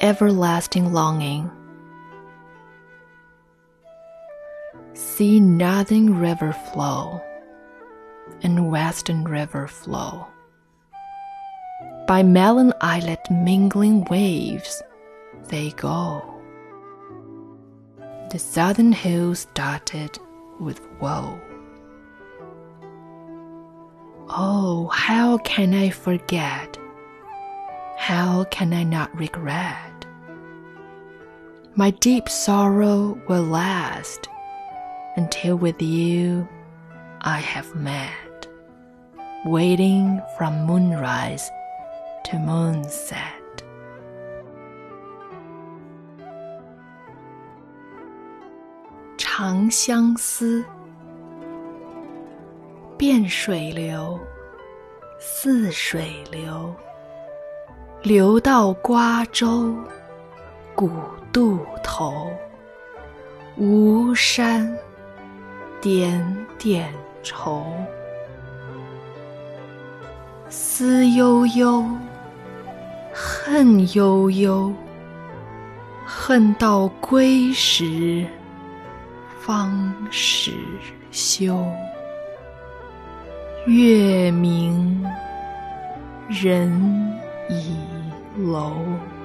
everlasting longing. See northern river flow and western river flow. By melon islet mingling waves they go. The southern hills dotted with woe. Oh, how can I forget? How can I not regret? My deep sorrow will last until with you I have met, waiting from moonrise to moonset.《长相思》汴水流，泗水流。流到瓜洲，古渡头。吴山点点愁，思悠悠，恨悠悠，恨到归时。方始休，月明人倚楼。